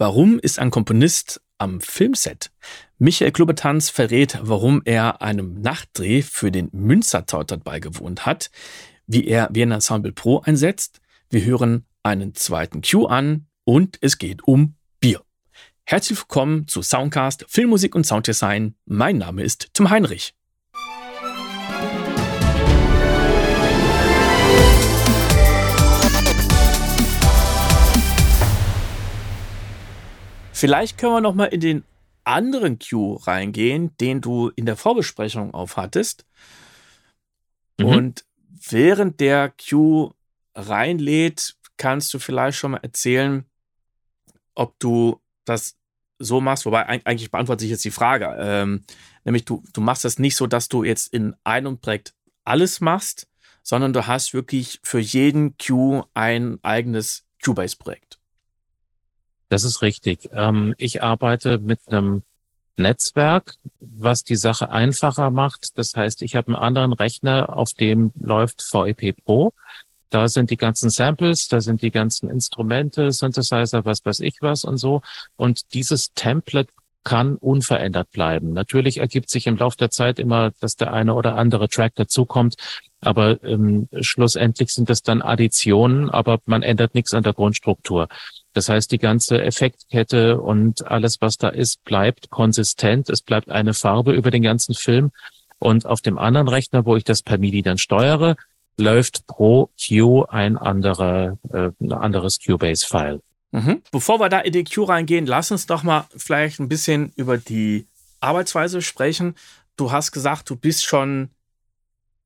Warum ist ein Komponist am Filmset? Michael Klubetanz verrät, warum er einem Nachtdreh für den Münster-Tatort beigewohnt hat, wie er Vienna Ensemble Pro einsetzt. Wir hören einen zweiten Cue an und es geht um Bier. Herzlich willkommen zu Soundcast Filmmusik und Sounddesign. Mein Name ist Tim Heinrich. Vielleicht können wir noch mal in den anderen Cue reingehen, den du in der Vorbesprechung aufhattest. Mhm. Und während der Cue reinlädt, kannst du vielleicht schon mal erzählen, ob du das so machst, wobei eigentlich beantwortet sich jetzt die Frage. Ähm, nämlich du, du machst das nicht so, dass du jetzt in einem Projekt alles machst, sondern du hast wirklich für jeden Cue ein eigenes Cubase-Projekt. Das ist richtig. Ähm, ich arbeite mit einem Netzwerk, was die Sache einfacher macht. Das heißt, ich habe einen anderen Rechner, auf dem läuft VEP Pro. Da sind die ganzen Samples, da sind die ganzen Instrumente, Synthesizer, was weiß ich was und so. Und dieses Template kann unverändert bleiben. Natürlich ergibt sich im Laufe der Zeit immer, dass der eine oder andere Track dazukommt, aber ähm, schlussendlich sind das dann Additionen, aber man ändert nichts an der Grundstruktur. Das heißt, die ganze Effektkette und alles, was da ist, bleibt konsistent. Es bleibt eine Farbe über den ganzen Film. Und auf dem anderen Rechner, wo ich das per MIDI dann steuere, läuft pro Q ein anderer, äh, ein anderes Cubase-File. Mhm. Bevor wir da in die Q reingehen, lass uns doch mal vielleicht ein bisschen über die Arbeitsweise sprechen. Du hast gesagt, du bist schon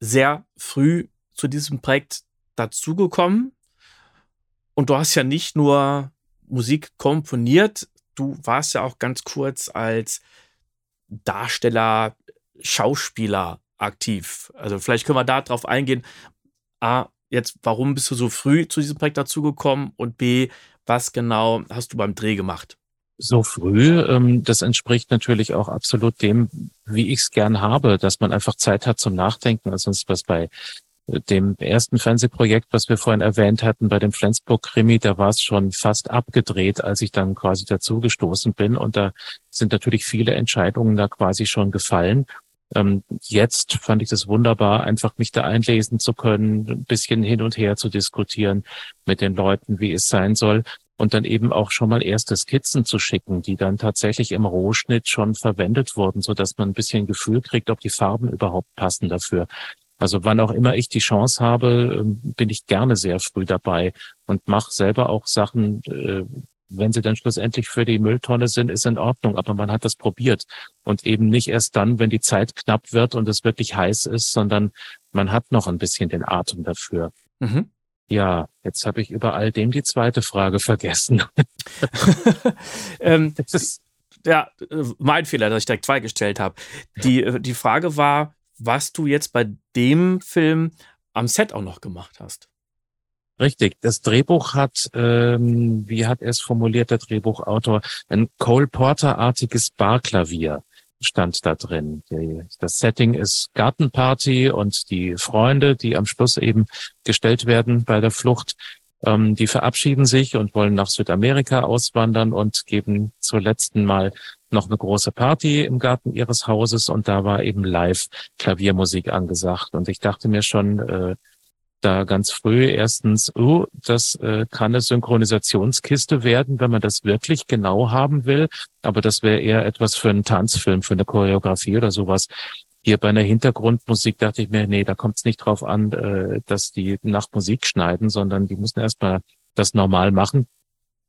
sehr früh zu diesem Projekt dazugekommen. Und du hast ja nicht nur Musik komponiert, du warst ja auch ganz kurz als Darsteller, Schauspieler aktiv. Also vielleicht können wir da drauf eingehen. A, jetzt, warum bist du so früh zu diesem Projekt dazugekommen? Und B, was genau hast du beim Dreh gemacht? So früh, ähm, das entspricht natürlich auch absolut dem, wie ich es gern habe, dass man einfach Zeit hat zum Nachdenken. Also was bei dem ersten Fernsehprojekt, was wir vorhin erwähnt hatten, bei dem Flensburg-Krimi, da war es schon fast abgedreht, als ich dann quasi dazugestoßen bin. Und da sind natürlich viele Entscheidungen da quasi schon gefallen. Ähm, jetzt fand ich es wunderbar, einfach mich da einlesen zu können, ein bisschen hin und her zu diskutieren mit den Leuten, wie es sein soll. Und dann eben auch schon mal erste Skizzen zu schicken, die dann tatsächlich im Rohschnitt schon verwendet wurden, so dass man ein bisschen Gefühl kriegt, ob die Farben überhaupt passen dafür. Also wann auch immer ich die Chance habe, ähm, bin ich gerne sehr früh dabei und mache selber auch Sachen, äh, wenn sie dann schlussendlich für die Mülltonne sind, ist in Ordnung, aber man hat das probiert und eben nicht erst dann, wenn die Zeit knapp wird und es wirklich heiß ist, sondern man hat noch ein bisschen den Atem dafür. Mhm. Ja, jetzt habe ich über all dem die zweite Frage vergessen. ähm, das ist ja mein Fehler, dass ich direkt zwei gestellt habe. Die, äh, die Frage war, was du jetzt bei dem Film am Set auch noch gemacht hast. Richtig. Das Drehbuch hat, ähm, wie hat er es formuliert, der Drehbuchautor, ein Cole Porter-artiges Barklavier stand da drin. Das Setting ist Gartenparty und die Freunde, die am Schluss eben gestellt werden bei der Flucht, ähm, die verabschieden sich und wollen nach Südamerika auswandern und geben zur letzten Mal noch eine große Party im Garten ihres Hauses und da war eben live Klaviermusik angesagt. Und ich dachte mir schon, äh, da ganz früh erstens, oh, das äh, kann eine Synchronisationskiste werden, wenn man das wirklich genau haben will. Aber das wäre eher etwas für einen Tanzfilm, für eine Choreografie oder sowas. Hier bei einer Hintergrundmusik dachte ich mir, nee, da kommt es nicht drauf an, äh, dass die nach Musik schneiden, sondern die müssen erstmal das normal machen.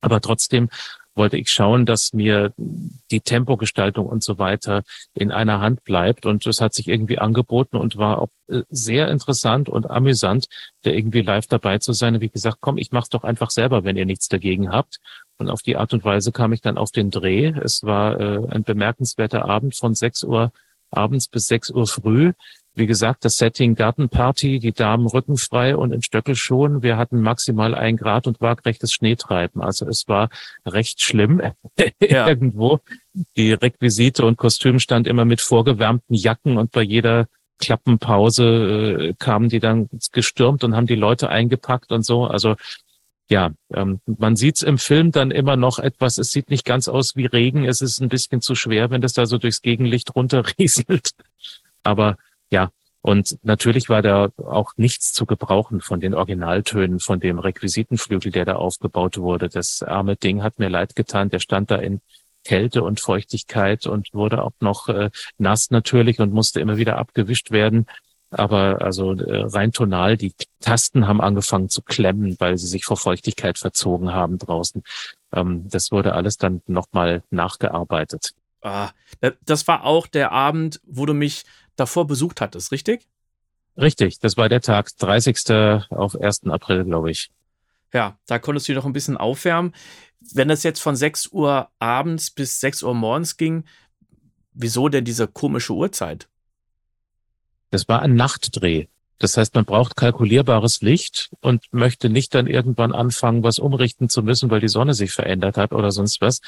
Aber trotzdem wollte ich schauen, dass mir die Tempogestaltung und so weiter in einer Hand bleibt. Und das hat sich irgendwie angeboten und war auch äh, sehr interessant und amüsant, da irgendwie live dabei zu sein. Und wie gesagt, komm, ich mach's doch einfach selber, wenn ihr nichts dagegen habt. Und auf die Art und Weise kam ich dann auf den Dreh. Es war äh, ein bemerkenswerter Abend von 6 Uhr abends bis 6 Uhr früh. Wie gesagt, das Setting Gartenparty, die Damen rückenfrei und in Stöckelschuhen. Wir hatten maximal ein Grad und waagrechtes Schneetreiben. Also es war recht schlimm ja. irgendwo. Die Requisite und Kostüm stand immer mit vorgewärmten Jacken und bei jeder Klappenpause äh, kamen die dann gestürmt und haben die Leute eingepackt und so. Also ja, ähm, man sieht's im Film dann immer noch etwas, es sieht nicht ganz aus wie Regen, es ist ein bisschen zu schwer, wenn das da so durchs Gegenlicht runterrieselt. Aber ja, und natürlich war da auch nichts zu gebrauchen von den Originaltönen, von dem Requisitenflügel, der da aufgebaut wurde. Das arme Ding hat mir leid getan, der stand da in Kälte und Feuchtigkeit und wurde auch noch äh, nass natürlich und musste immer wieder abgewischt werden. Aber also äh, rein tonal, die Tasten haben angefangen zu klemmen, weil sie sich vor Feuchtigkeit verzogen haben draußen. Ähm, das wurde alles dann nochmal nachgearbeitet. Ah, das war auch der Abend, wo du mich davor besucht hattest, richtig? Richtig, das war der Tag, 30. auf 1. April, glaube ich. Ja, da konntest du dich noch ein bisschen aufwärmen. Wenn das jetzt von 6 Uhr abends bis 6 Uhr morgens ging, wieso denn diese komische Uhrzeit? Das war ein Nachtdreh. Das heißt, man braucht kalkulierbares Licht und möchte nicht dann irgendwann anfangen, was umrichten zu müssen, weil die Sonne sich verändert hat oder sonst was.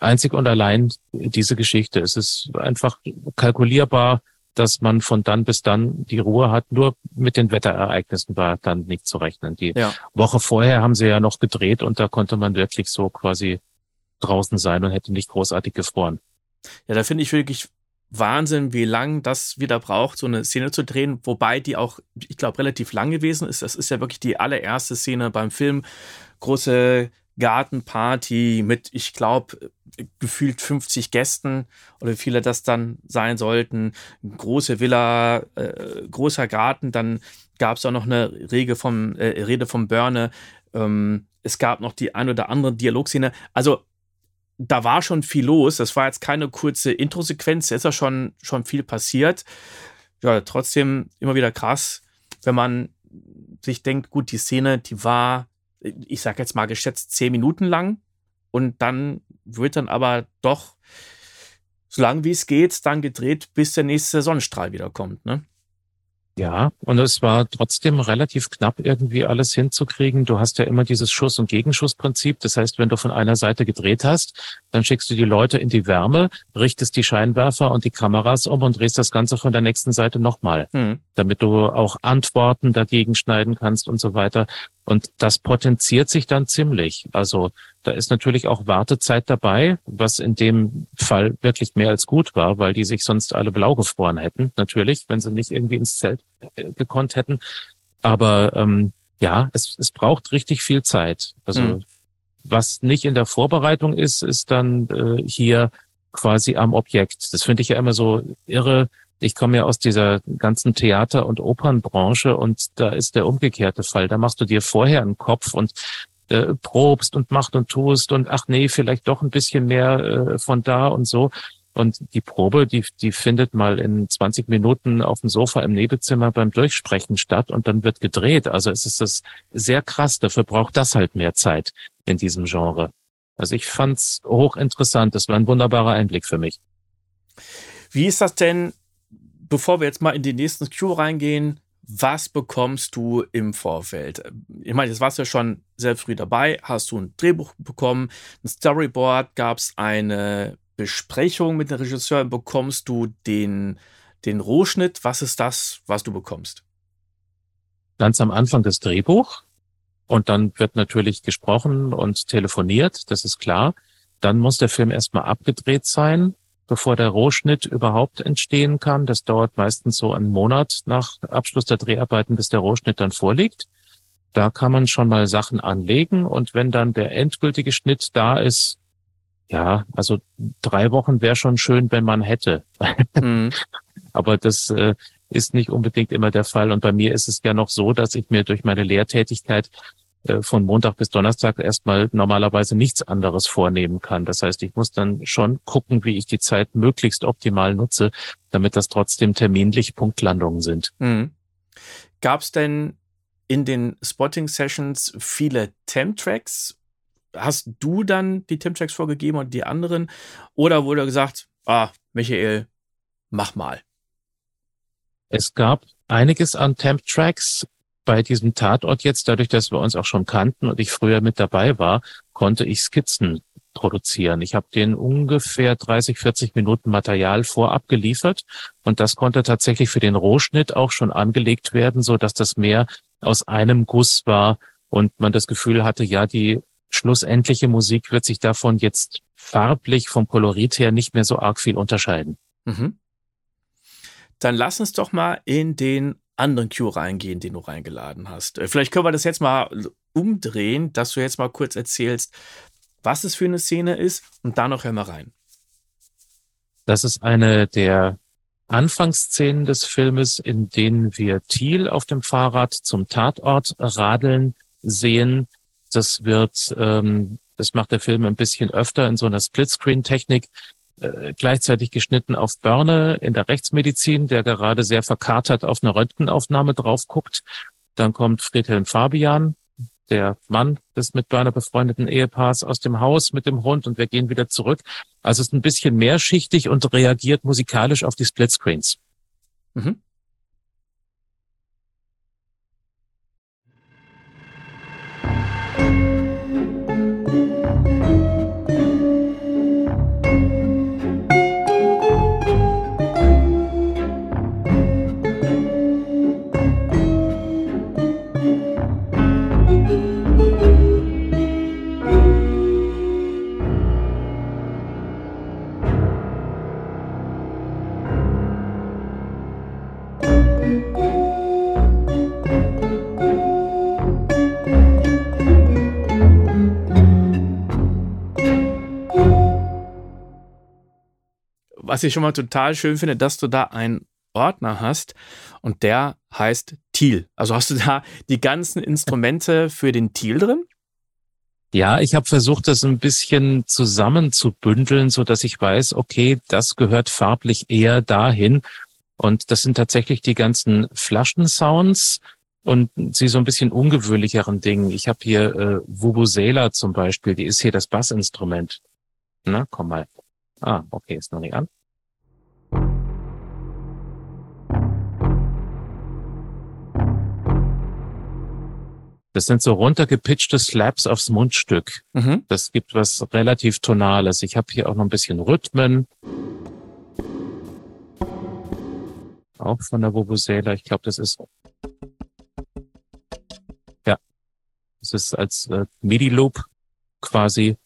Einzig und allein diese Geschichte. Es ist einfach kalkulierbar, dass man von dann bis dann die Ruhe hat. Nur mit den Wetterereignissen war dann nicht zu rechnen. Die ja. Woche vorher haben sie ja noch gedreht und da konnte man wirklich so quasi draußen sein und hätte nicht großartig gefroren. Ja, da finde ich wirklich Wahnsinn, wie lang das wieder braucht, so eine Szene zu drehen, wobei die auch, ich glaube, relativ lang gewesen ist. Das ist ja wirklich die allererste Szene beim Film. Große Gartenparty mit, ich glaube, gefühlt 50 Gästen oder wie viele das dann sein sollten. Große Villa, äh, großer Garten, dann gab es auch noch eine Rede vom, äh, Rede vom Börne. Ähm, es gab noch die ein oder andere Dialogszene. Also da war schon viel los. Das war jetzt keine kurze Intro-Sequenz, da ist ja schon, schon viel passiert. Ja, trotzdem immer wieder krass, wenn man sich denkt, gut, die Szene, die war ich sage jetzt mal geschätzt, zehn Minuten lang. Und dann wird dann aber doch, so lange wie es geht, dann gedreht, bis der nächste Sonnenstrahl wiederkommt. Ne? Ja, und es war trotzdem relativ knapp irgendwie alles hinzukriegen. Du hast ja immer dieses Schuss- und Gegenschussprinzip. Das heißt, wenn du von einer Seite gedreht hast, dann schickst du die Leute in die Wärme, richtest die Scheinwerfer und die Kameras um und drehst das Ganze von der nächsten Seite nochmal, mhm. damit du auch Antworten dagegen schneiden kannst und so weiter. Und das potenziert sich dann ziemlich. Also da ist natürlich auch Wartezeit dabei, was in dem Fall wirklich mehr als gut war, weil die sich sonst alle blau gefroren hätten, natürlich, wenn sie nicht irgendwie ins Zelt äh, gekonnt hätten. Aber ähm, ja, es, es braucht richtig viel Zeit. Also mhm. was nicht in der Vorbereitung ist, ist dann äh, hier quasi am Objekt. Das finde ich ja immer so irre, ich komme ja aus dieser ganzen Theater- und Opernbranche und da ist der umgekehrte Fall. Da machst du dir vorher einen Kopf und äh, probst und macht und tust und ach nee, vielleicht doch ein bisschen mehr äh, von da und so. Und die Probe, die, die findet mal in 20 Minuten auf dem Sofa im Nebenzimmer beim Durchsprechen statt und dann wird gedreht. Also es ist das sehr krass. Dafür braucht das halt mehr Zeit in diesem Genre. Also ich fand's hochinteressant. Das war ein wunderbarer Einblick für mich. Wie ist das denn bevor wir jetzt mal in die nächsten Q reingehen, was bekommst du im Vorfeld? Ich meine, jetzt warst du ja schon sehr früh dabei. Hast du ein Drehbuch bekommen, ein Storyboard? Gab es eine Besprechung mit dem Regisseur? Bekommst du den, den Rohschnitt? Was ist das, was du bekommst? Ganz am Anfang das Drehbuch. Und dann wird natürlich gesprochen und telefoniert, das ist klar. Dann muss der Film erstmal abgedreht sein bevor der Rohschnitt überhaupt entstehen kann. Das dauert meistens so einen Monat nach Abschluss der Dreharbeiten, bis der Rohschnitt dann vorliegt. Da kann man schon mal Sachen anlegen und wenn dann der endgültige Schnitt da ist, ja, also drei Wochen wäre schon schön, wenn man hätte. Mhm. Aber das äh, ist nicht unbedingt immer der Fall. Und bei mir ist es ja noch so, dass ich mir durch meine Lehrtätigkeit von Montag bis Donnerstag erstmal normalerweise nichts anderes vornehmen kann. Das heißt, ich muss dann schon gucken, wie ich die Zeit möglichst optimal nutze, damit das trotzdem terminlich Punktlandungen sind. Mhm. Gab es denn in den Spotting-Sessions viele Temp-Tracks? Hast du dann die Temp-Tracks vorgegeben und die anderen? Oder wurde gesagt, ah, Michael, mach mal? Es gab einiges an Temp-Tracks bei diesem Tatort jetzt, dadurch, dass wir uns auch schon kannten und ich früher mit dabei war, konnte ich Skizzen produzieren. Ich habe den ungefähr 30, 40 Minuten Material vorab geliefert und das konnte tatsächlich für den Rohschnitt auch schon angelegt werden, so dass das mehr aus einem Guss war und man das Gefühl hatte, ja, die schlussendliche Musik wird sich davon jetzt farblich vom Kolorit her nicht mehr so arg viel unterscheiden. Mhm. Dann lass uns doch mal in den anderen Cue reingehen, den du reingeladen hast. Äh, vielleicht können wir das jetzt mal umdrehen, dass du jetzt mal kurz erzählst, was es für eine Szene ist und da noch hör mal rein. Das ist eine der Anfangsszenen des Filmes, in denen wir Thiel auf dem Fahrrad zum Tatort radeln sehen. Das wird, ähm, das macht der Film ein bisschen öfter in so einer Splitscreen-Technik, äh, gleichzeitig geschnitten auf Börne in der Rechtsmedizin, der gerade sehr verkatert auf eine Röntgenaufnahme drauf guckt. Dann kommt Friedhelm Fabian, der Mann des mit Börner befreundeten Ehepaars aus dem Haus mit dem Hund und wir gehen wieder zurück. Also es ist ein bisschen mehrschichtig und reagiert musikalisch auf die Splitscreens. Mhm. Was ich schon mal total schön finde, dass du da einen Ordner hast und der heißt Thiel. Also hast du da die ganzen Instrumente für den Thiel drin? Ja, ich habe versucht, das ein bisschen zusammenzubündeln, so dass ich weiß, okay, das gehört farblich eher dahin. Und das sind tatsächlich die ganzen Flaschensounds und sie so ein bisschen ungewöhnlicheren Dingen. Ich habe hier äh, Vuvuzela zum Beispiel, die ist hier das Bassinstrument. Na, komm mal. Ah, okay, ist noch nicht an. Das sind so runtergepitchte Slaps aufs Mundstück. Mhm. Das gibt was relativ Tonales. Ich habe hier auch noch ein bisschen Rhythmen. Auch von der Vuvuzela. Ich glaube, das ist ja, das ist als äh, MIDI-Loop quasi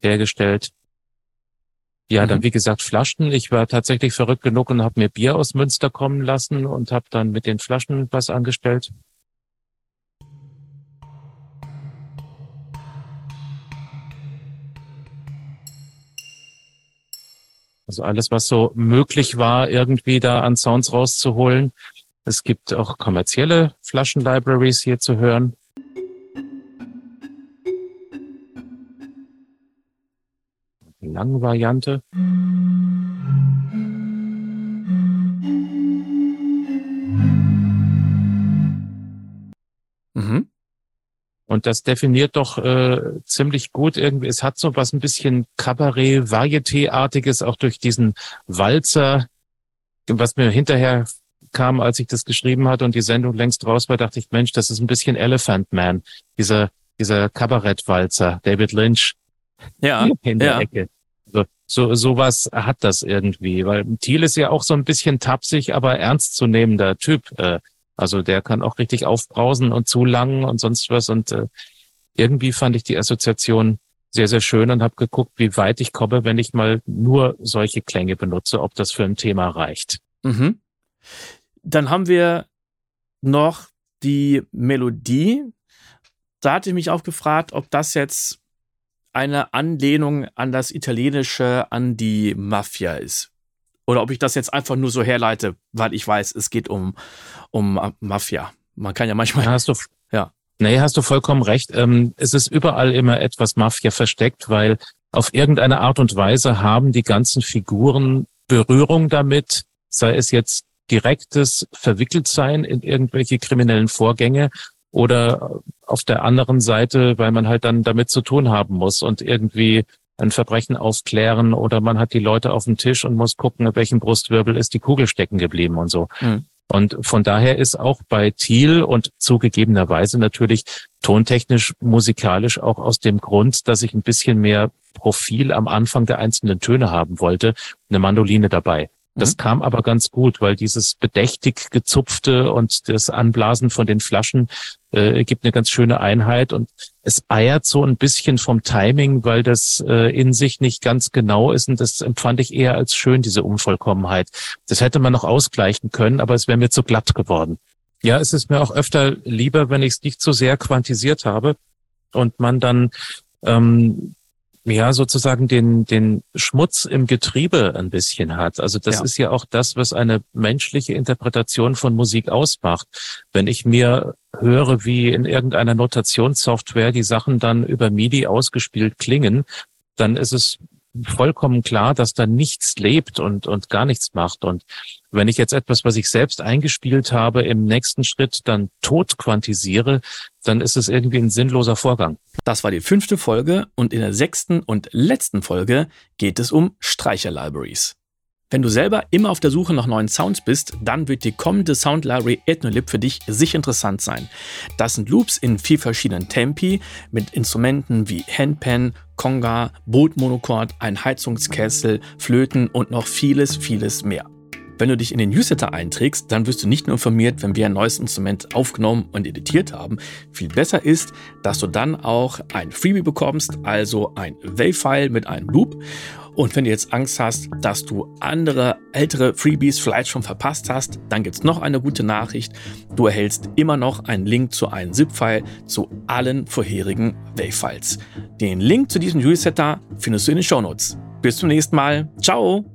hergestellt. Ja, mhm. dann wie gesagt Flaschen. Ich war tatsächlich verrückt genug und habe mir Bier aus Münster kommen lassen und habe dann mit den Flaschen was angestellt. Also alles, was so möglich war, irgendwie da an Sounds rauszuholen. Es gibt auch kommerzielle Flaschenlibraries hier zu hören. Die lange Variante. Mhm. Und das definiert doch äh, ziemlich gut irgendwie. Es hat so was ein bisschen Cabaret, Varieté-artiges, auch durch diesen Walzer, was mir hinterher kam, als ich das geschrieben hatte und die Sendung längst raus war, dachte ich, Mensch, das ist ein bisschen Elephant Man, dieser, dieser Kabarettwalzer, David Lynch. Ja, in der ja. Ecke. So, so, sowas hat das irgendwie, weil Thiel ist ja auch so ein bisschen tapsig, aber ernstzunehmender Typ. Äh, also der kann auch richtig aufbrausen und zulangen und sonst was. Und äh, irgendwie fand ich die Assoziation sehr, sehr schön und habe geguckt, wie weit ich komme, wenn ich mal nur solche Klänge benutze, ob das für ein Thema reicht. Mhm. Dann haben wir noch die Melodie. Da hatte ich mich auch gefragt, ob das jetzt eine Anlehnung an das Italienische, an die Mafia ist. Oder ob ich das jetzt einfach nur so herleite, weil ich weiß, es geht um, um Mafia. Man kann ja manchmal. Hast du, ja. Nee, hast du vollkommen recht. Ähm, es ist überall immer etwas Mafia versteckt, weil auf irgendeine Art und Weise haben die ganzen Figuren Berührung damit, sei es jetzt direktes Verwickeltsein in irgendwelche kriminellen Vorgänge oder auf der anderen Seite, weil man halt dann damit zu tun haben muss und irgendwie ein Verbrechen aufklären oder man hat die Leute auf dem Tisch und muss gucken, in welchem Brustwirbel ist die Kugel stecken geblieben und so. Mhm. Und von daher ist auch bei Thiel und zugegebenerweise natürlich tontechnisch, musikalisch auch aus dem Grund, dass ich ein bisschen mehr Profil am Anfang der einzelnen Töne haben wollte, eine Mandoline dabei. Das mhm. kam aber ganz gut, weil dieses bedächtig gezupfte und das Anblasen von den Flaschen äh, gibt eine ganz schöne Einheit und es eiert so ein bisschen vom Timing, weil das äh, in sich nicht ganz genau ist und das empfand ich eher als schön, diese Unvollkommenheit. Das hätte man noch ausgleichen können, aber es wäre mir zu glatt geworden. Ja, es ist mir auch öfter lieber, wenn ich es nicht so sehr quantisiert habe und man dann ähm, ja sozusagen den, den Schmutz im Getriebe ein bisschen hat. Also das ja. ist ja auch das, was eine menschliche Interpretation von Musik ausmacht. Wenn ich mir höre, wie in irgendeiner Notationssoftware die Sachen dann über MIDI ausgespielt klingen, dann ist es vollkommen klar, dass da nichts lebt und, und gar nichts macht. Und wenn ich jetzt etwas, was ich selbst eingespielt habe, im nächsten Schritt dann tot quantisiere, dann ist es irgendwie ein sinnloser Vorgang. Das war die fünfte Folge und in der sechsten und letzten Folge geht es um Streicher-Libraries. Wenn du selber immer auf der Suche nach neuen Sounds bist, dann wird die kommende Sound Library Ethnolib für dich sicher interessant sein. Das sind Loops in vier verschiedenen Tempi mit Instrumenten wie Handpan, Conga, Bootmonochord, ein Heizungskessel, Flöten und noch vieles, vieles mehr. Wenn du dich in den Newsletter einträgst, dann wirst du nicht nur informiert, wenn wir ein neues Instrument aufgenommen und editiert haben. Viel besser ist, dass du dann auch ein Freebie bekommst, also ein Wave-File mit einem Loop. Und wenn du jetzt Angst hast, dass du andere ältere Freebies vielleicht schon verpasst hast, dann gibt es noch eine gute Nachricht. Du erhältst immer noch einen Link zu einem ZIP-File zu allen vorherigen Wave-Files. Den Link zu diesem Resetter findest du in den Shownotes. Bis zum nächsten Mal. Ciao!